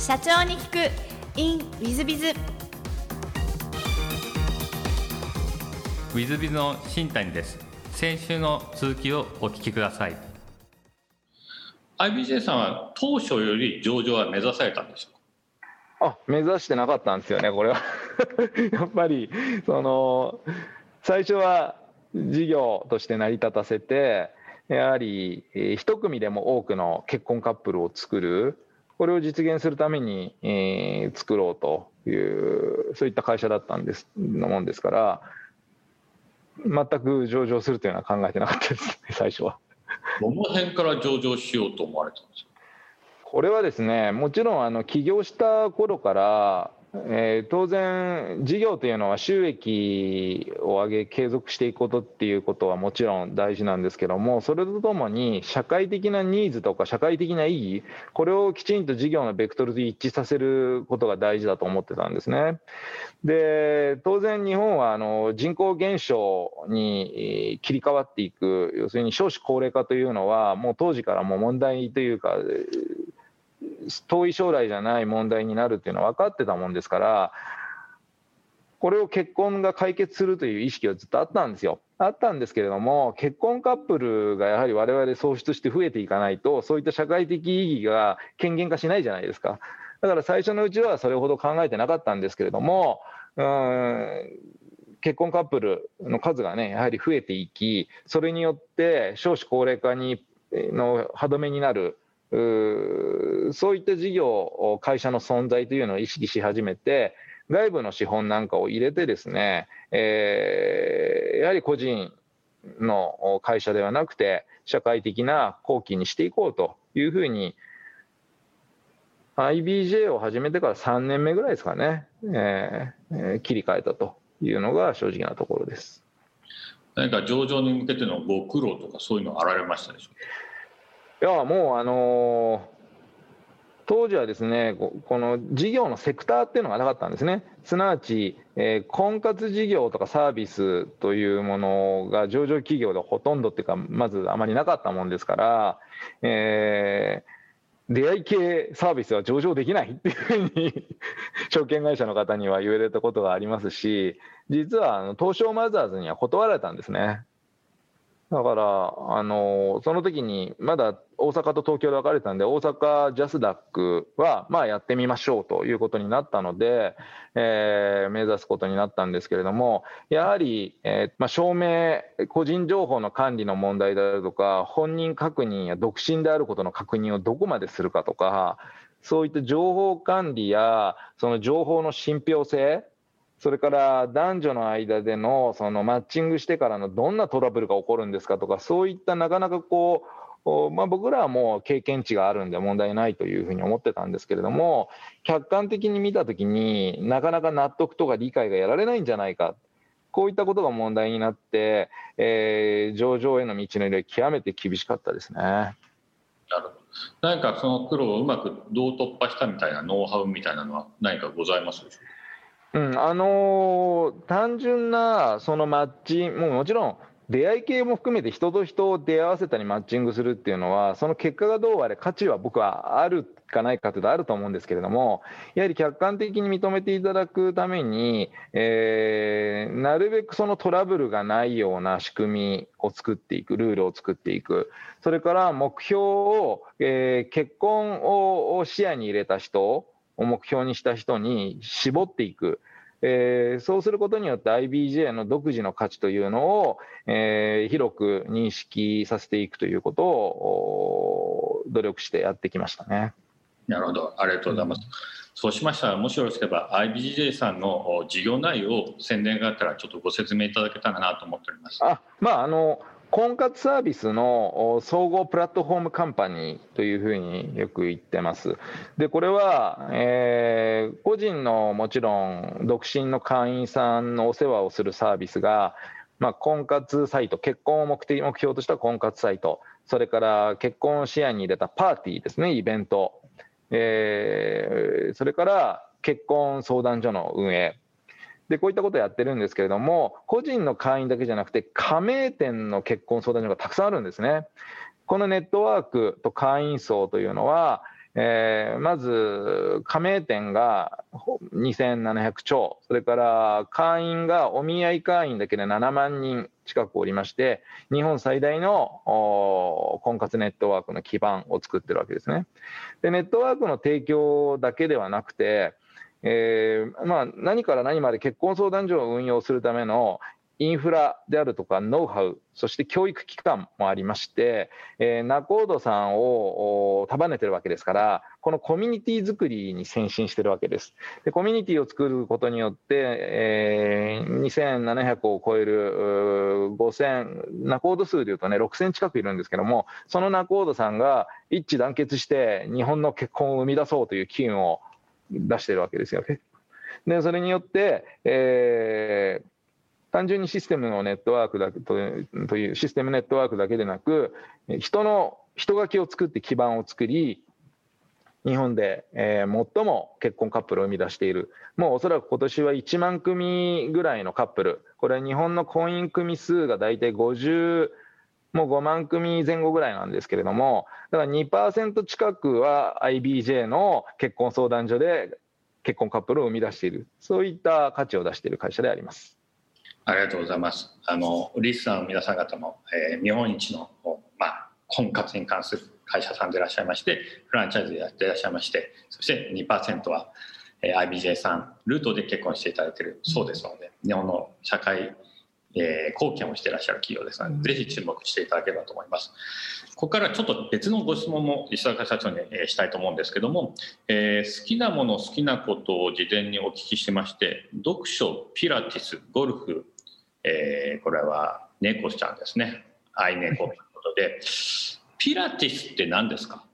社長に聞く。In ウィズビズウィズビズの新谷です。先週の続きをお聞きください。IBJ さんは当初より上場は目指されたんでしょうあ目指してなかったんですよねこれは。やっぱりその最初は事業として成り立たせてやはり一組でも多くの結婚カップルを作るこれを実現するために、えー、作ろうというそういった会社だったんですのもんですから全く上場するというのは考えてなかったですね 最初は。どの辺から上場しようと思われたんですか？これはですねもちろんあの起業した頃からえー、当然、事業というのは収益を上げ、継続していくことっていうことはもちろん大事なんですけども、それとともに、社会的なニーズとか、社会的な意義、これをきちんと事業のベクトルで一致させることが大事だと思ってたんですね。で当然、日本はあの人口減少に切り替わっていく、要するに少子高齢化というのは、もう当時からもう問題というか、遠い将来じゃない問題になるっていうのは分かってたもんですからこれを結婚が解決するという意識はずっとあったんですよ。あったんですけれども結婚カップルがやはり我々創出して増えていかないとそういった社会的意義が権限化しないじゃないですか。だから最初のうちはそれほど考えてなかったんですけれどもうん結婚カップルの数がねやはり増えていきそれによって少子高齢化にの歯止めになるそういった事業、会社の存在というのを意識し始めて、外部の資本なんかを入れてですね、えー、やはり個人の会社ではなくて、社会的な後期にしていこうというふうに、IBJ を始めてから3年目ぐらいですかね、えー、切り替えたというのが正直なところです。何か上場に向けてのご苦労とかそういうのあられましたでしょうか？いやもうあのー、当時はですねこの事業のセクターっていうのがなかったんですねすなわち、えー、婚活事業とかサービスというものが上場企業でほとんどっていうかまずあまりなかったもんですから、えー、出会い系サービスは上場できないっていうふうに 証券会社の方には言われたことがありますし実は東証マザーズには断られたんですね。だから、あのその時にまだ大阪と東京で分かれたんで、大阪ジャスダックはまあやってみましょうということになったので、えー、目指すことになったんですけれども、やはり、えーまあ、証明、個人情報の管理の問題であるとか、本人確認や独身であることの確認をどこまでするかとか、そういった情報管理や、その情報の信憑性、それから男女の間でのそのマッチングしてからのどんなトラブルが起こるんですかとか、そういったなかなかこう、まあ、僕らはもう経験値があるんで問題ないというふうに思ってたんですけれども、客観的に見たときになかなか納得とか理解がやられないんじゃないか。こういったことが問題になって、えー、上場への道のりは極めて厳しかったですね。なるほど。何かその苦労をうまくどう突破したみたいなノウハウみたいなのは何かございますでしょう？かうん、あのー、単純なそのマッチ、もうもちろん出会い系も含めて人と人を出会わせたりマッチングするっていうのは、その結果がどうあれ、価値は僕はあるかないかというとあると思うんですけれども、やはり客観的に認めていただくために、えー、なるべくそのトラブルがないような仕組みを作っていく、ルールを作っていく、それから目標を、えー、結婚を視野に入れた人、を目標にした人に絞っていく。えー、そうすることによって IBJ の独自の価値というのを、えー、広く認識させていくということを努力してやってきましたね。なるほど、ありがとうございます。うん、そうしましたら、もしよろしければ IBJ さんの事業内容を宣伝があったらちょっとご説明いただけたらなと思っております。あ、まああの婚活サービスの総合プラットフォームカンパニーというふうによく言ってます。で、これは、えー、個人のもちろん独身の会員さんのお世話をするサービスが、まあ、婚活サイト、結婚を目的目標とした婚活サイト、それから結婚を視野に入れたパーティーですね、イベント、えー、それから結婚相談所の運営、で、こういったことをやってるんですけれども、個人の会員だけじゃなくて、加盟店の結婚相談所がたくさんあるんですね。このネットワークと会員層というのは、えー、まず加盟店が2700超、それから会員がお見合い会員だけで7万人近くおりまして、日本最大の婚活ネットワークの基盤を作ってるわけですね。で、ネットワークの提供だけではなくて、えーまあ、何から何まで結婚相談所を運用するためのインフラであるとかノウハウ、そして教育機関もありまして、えー、ナコードさんを束ねてるわけですから、このコミュニティ作りに先進してるわけです。でコミュニティを作ることによって、えー、2700を超える5000、ナコード数でいうとね、6000近くいるんですけども、そのナコードさんが一致団結して日本の結婚を生み出そうという機運を出してるわけですよね。で、それによって、えー、単純にシステムのネットワークだけとというシステムネットワークだけでなく人の人書きを作って基盤を作り日本で、えー、最も結婚カップルを生み出しているもうおそらく今年は1万組ぐらいのカップルこれは日本の婚姻組数が大体50もう5万組前後ぐらいなんですけれどもだから2%近くは IBJ の結婚相談所で結婚カップルを生み出しているそういった価値を出している会社であります。ありがとうございます。あのリスナーの皆さん方も、えー、日本一のまあ婚活に関する会社さんでいらっしゃいまして、フランチャイズでやっていらっしゃいまして、そして2%は、えー、IBJ さんルートで結婚していただいているそうですので、日本の社会えー、貢献をしていらっしゃる企業ですので、ぜひ注目していただければと思います。ここからちょっと別のご質問も石坂社長に、えー、したいと思うんですけども、えー、好きなもの好きなことを事前にお聞きしまして読書ピラティスゴルフ、えー、これは猫ちゃんですね。愛猫ということで。ピラティスって何ですか？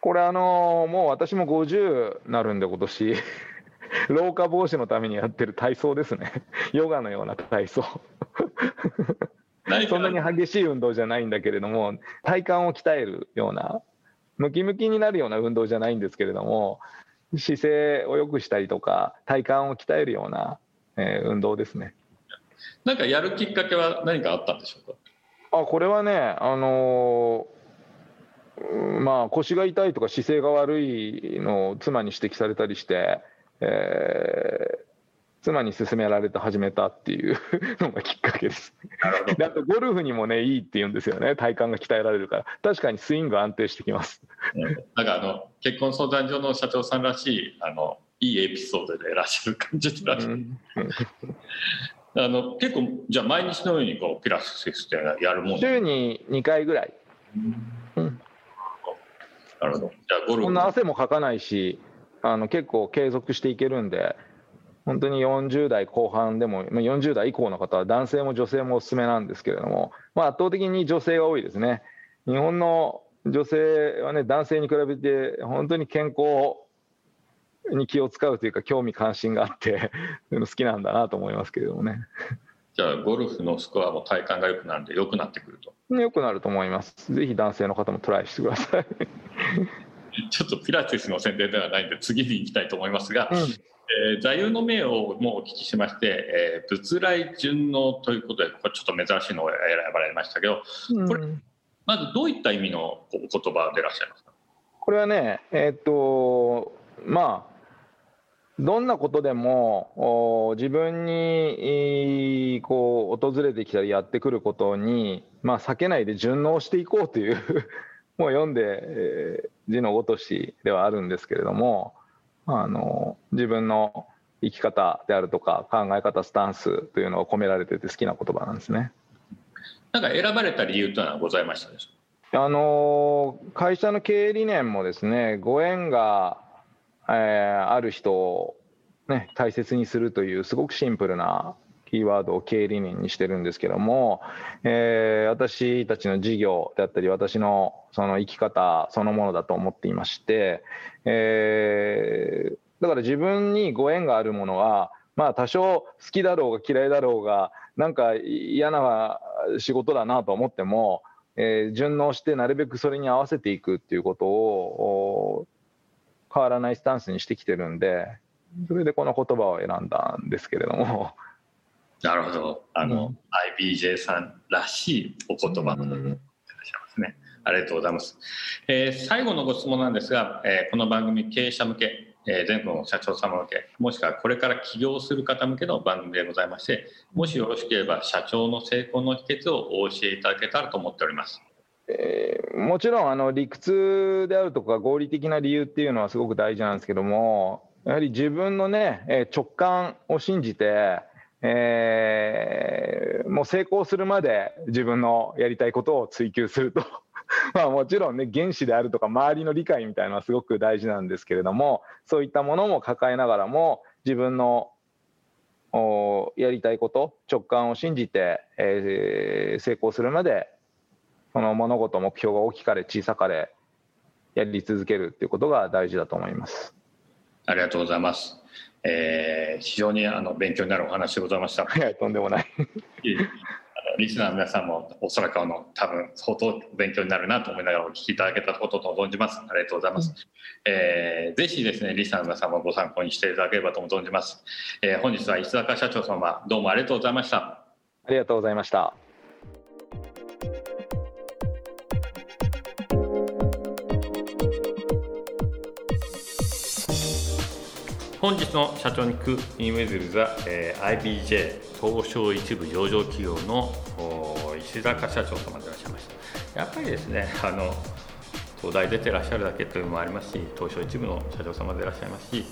これあのもう私も50なるんで今年 老化防止のためにやってる体操ですね。ヨガのような体操。そんなに激しい運動じゃないんだけれども、体幹を鍛えるような、ムキムキになるような運動じゃないんですけれども、姿勢を良くしたりとか、体幹を鍛えるような、えー、運動ですね。なんかやるきっかけは何かあったんでしょうか？あこれはね、あのー、まあ、腰が痛いとか姿勢が悪いのを妻に指摘されたりして、えー、妻に勧められて始めたっていう のがきっかけです。であとゴルフにもねいいって言うんですよね体幹が鍛えられるから確かにスイング安定してきます。なんかあの結婚相談所の社長さんらしいあのいいエピソードでいらっしゃる感じでらっしゃる。あの結構じゃあ毎日のようにこうピラティスってやるもん週に2回ぐらい。うん、なるほど。じゃあゴルフ。そんな汗もかかないしあの結構継続していけるんで、本当に40代後半でも、40代以降の方は男性も女性もおすすめなんですけれども、まあ、圧倒的に女性が多いですね。日本の女性はね、男性に比べて本当に健康に気を使うというか、興味関心があって好きなんだなと思いますけれどもね。じゃあ、ゴルフのスコアも体感が良くなるんで、良くなってくると。良くなると思います。ぜひ男性の方もトライしてください。ちょっとピラティスの宣伝ではないんで次に行きたいと思いますが、うん、えー、座右の銘をもうお聞きしまして、えー、仏来順応ということでこれちょっと珍しいのを選ばれましたけど、これまずどういった意味の言葉でいらっしゃいますか？これはねえー、っとまあどんなことでも自分にこう訪れてきたりやってくることに、まあ、避けないで順応していこうというもう読んで、えー、字のごとしではあるんですけれどもあの自分の生き方であるとか考え方スタンスというのが込められてて好きな言葉なんですね。なんか選ばれた理由というのはございましたでしょあの会社の経営理念もですねご縁が、えー、ある人を、ね、大切にするというすごくシンプルなキーワードを経営理念にしてるんですけども、えー、私たちの事業であったり、私のその生き方そのものだと思っていまして、えー、だから自分にご縁があるものは、まあ多少好きだろうが嫌いだろうが、なんか嫌な仕事だなと思っても、えー、順応してなるべくそれに合わせていくっていうことを変わらないスタンスにしてきてるんで、それでこの言葉を選んだんですけれども。なるほど。あの、うん、IBJ さんらしいお言葉の、うん、いらっしゃいますね。ありがとうございます。えー、最後のご質問なんですが、えー、この番組経営者向け、えー、全国の社長様向け、もしくはこれから起業する方向けの番組でございまして、もしよろしければ社長の成功の秘訣をお教えいただけたらと思っております。えー、もちろんあの理屈であるとか合理的な理由っていうのはすごく大事なんですけどもやはり自分のね直感を信じてえー、もう成功するまで自分のやりたいことを追求すると まあもちろんね原子であるとか周りの理解みたいなのはすごく大事なんですけれどもそういったものも抱えながらも自分のやりたいこと直感を信じて、えー、成功するまでその物事目標が大きかれ小さかれやり続けるっていうことが大事だと思います。ありがとうございます。えー、非常にあの勉強になるお話でございました。はい、とんでもない。リスナーの皆さんもおそらくあの多分相当勉強になるなと思いながらお聞きいただけたことと存じます。ありがとうございます。うん、えー、ぜひですね、リスナーの皆さんもご参考にしていただければと存じます。えー、本日は石坂社長様、どうもありがとうございました。ありがとうございました。本日の社長に聞くインウェズルザ、えー、IBJ 東証一部上場企業の石坂社長様でいらっしゃいました。やっぱりですね あの東大出てらっしゃるだけというのもありますし東証一部の社長様でいらっしゃいますし、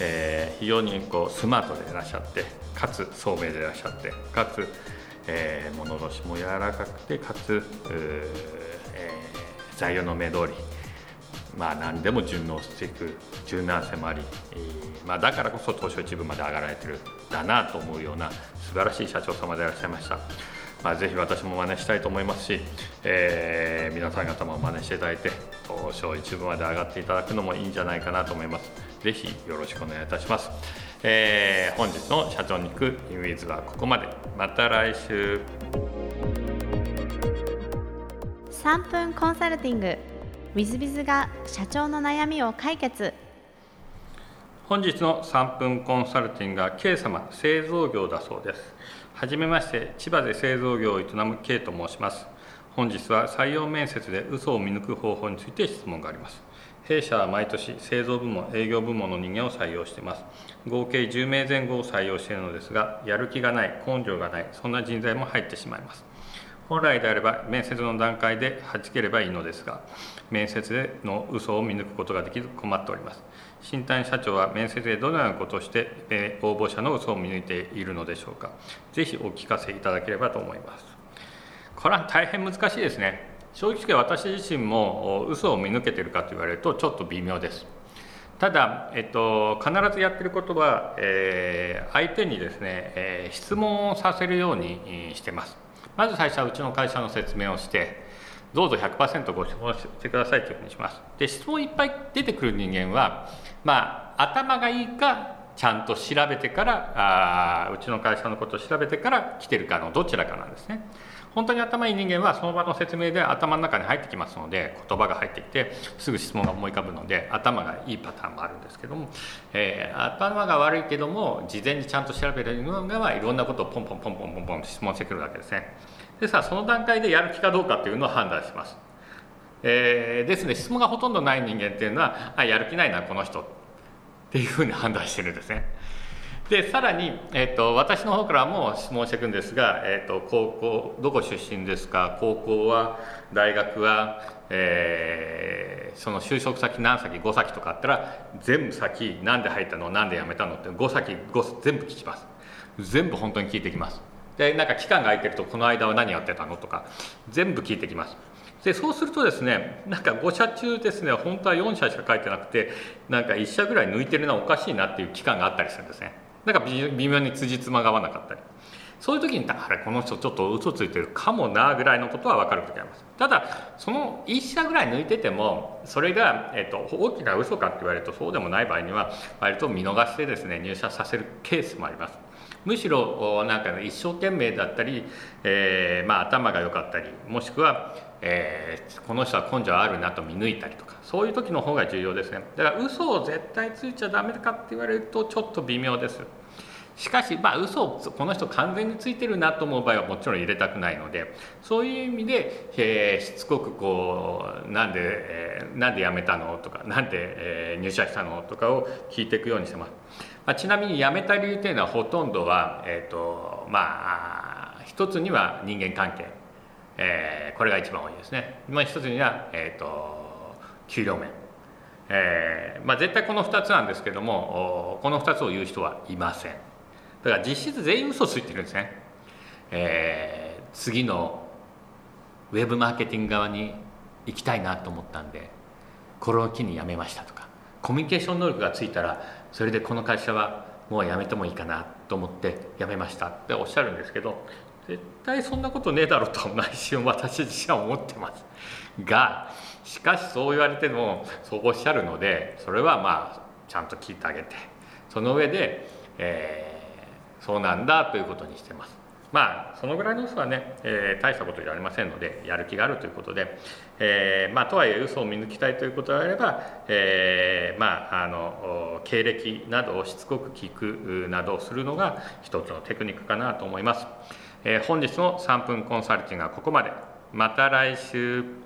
えー、非常にこうスマートでいらっしゃってかつ聡明でいらっしゃってかつ、えー、物腰も柔らかくてかつ、えー、材料の目通りまあ、何でも順応していく柔軟性もあり、えー、まあ、だからこそ東証一部まで上がられてるだなと思うような素晴らしい社長様でいらっしゃいました。まあ、ぜひ私も真似したいと思いますし、えー、皆さん方も真似していただいて東証一部まで上がっていただくのもいいんじゃないかなと思います。ぜひよろしくお願いいたします。えー、本日の社長に行くインウィズはここまで。また来週。3分コンサルティングウィズビズが社長の悩みを解決。本日の3分コンサルティングは K 様製造業だそうです。はじめまして千葉で製造業を営む K と申します。本日は採用面接で嘘を見抜く方法について質問があります。弊社は毎年製造部門営業部門の人間を採用しています。合計10名前後を採用しているのですがやる気がない根性がないそんな人材も入ってしまいます。本来であれば面接の段階ではじければいいのですが面接での嘘を見抜くことができず困っております。新谷社長は面接でどのようなことをして応募者の嘘を見抜いているのでしょうか。ぜひお聞かせいただければと思います。これは大変難しいですね。正直私自身も嘘を見抜けてるかと言われるとちょっと微妙です。ただ、えっと、必ずやってることは、えー、相手にですね、えー、質問をさせるようにしてます。まず最初はうちの会社の説明をしてどうぞ100%ご質問してくださいというふうにします。で質問いっぱい出てくる人間はまあ頭がいいかちゃんと調べてからあうちの会社のことを調べてから来てるかのどちらかなんですね。本当に頭いい人間はその場の説明で頭の中に入ってきますので言葉が入ってきてすぐ質問が思い浮かぶので頭がいいパターンもあるんですけども、えー、頭が悪いけども事前にちゃんと調べるのがいろんなことをポンポンポンポンポンポンと質問してくるわけですね。でさその段階でやる気かどうかっていうのを判断します、えー、ですので質問がほとんどない人間っていうのはあやる気ないなこの人。っていうふうに判断してるんですね。でさらに、えーと、私の方からも質問していくんですが、えーと、高校どこ出身ですか？高校は大学は、えー、その就職先何先5先とかあったら全部先何で入ったの？何で辞めたの？って5先5全部聞きます。全部本当に聞いてきます。でなんか期間が空いてるとこの間は何やってたの？とか全部聞いてきます。でそうするとですねなんか5社中ですね本当は4社しか書いてなくてなんか1社ぐらい抜いてるのはおかしいなっていう期間があったりするんですね。なんか微妙に辻褄が合わなかったり。そういう時にあれこの人ちょっと嘘ついてるかもなぐらいのことは分かる時あります。ただその1社ぐらい抜いててもそれが、えーと、と大きな嘘かって言われるとそうでもない場合には割と見逃してですね入社させるケースもあります。むしろなんか一生懸命だったり、えー、まあ、頭が良かったりもしくは、えー、この人は根性あるなと見抜いたりとかそういう時の方が重要ですね。だから嘘を絶対ついちゃダメかって言われるとちょっと微妙です。しかしまあ嘘をこの人完全についてるなと思う場合はもちろん入れたくないのでそういう意味で、えー、しつこくこうなんで、えー、なんで辞めたのとかなんで、えー、入社したのとかを聞いていくようにしてます、まあ、ちなみに辞めた理由というのはほとんどは、えーとまあ一つには人間関係、えー、これが一番多いですね、まあ、一つには、えーと給料面。えーまあ、絶対この2つなんですけどもこの2つを言う人はいません。だから実質全員嘘ついてるんですね、えー、次のウェブマーケティング側に行きたいなと思ったんでこれを機に辞めましたとか。コミュニケーション能力がついたらそれでこの会社はもう辞めてもいいかなと思って辞めましたっておっしゃるんですけど絶対そんなことねえだろうと内心私自身は思ってます。がしかしそう言われてもそうおっしゃるのでそれはまあちゃんと聞いてあげてその上で、えー、そうなんだということにしてます。まあそのぐらいの嘘はね、えー、大したことじゃありませんのでやる気があるということで、えー、まあとはいえ嘘を見抜きたいということであれば、えー、まああの経歴などをしつこく聞くなどをするのが一つのテクニックかなと思います、え、本日の3分コンサルティングはここまで。また来週。